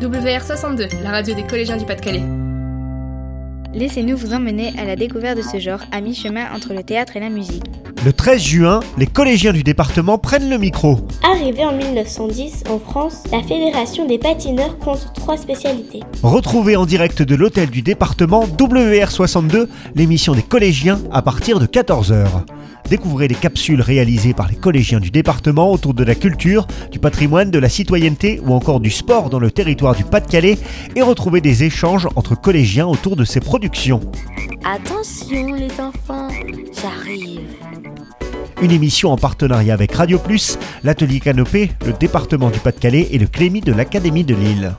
WR62, la radio des collégiens du Pas-de-Calais. Laissez-nous vous emmener à la découverte de ce genre à mi-chemin entre le théâtre et la musique. Le 13 juin, les collégiens du département prennent le micro. Arrivée en 1910 en France, la Fédération des patineurs compte trois spécialités. Retrouvez en direct de l'hôtel du département WR62 l'émission des collégiens à partir de 14h. Découvrez les capsules réalisées par les collégiens du département autour de la culture, du patrimoine, de la citoyenneté ou encore du sport dans le territoire du Pas-de-Calais et retrouvez des échanges entre collégiens autour de ces productions. Attention les enfants, j'arrive. Une émission en partenariat avec Radio Plus, l'atelier Canopé, le département du Pas-de-Calais et le Clémy de l'Académie de Lille.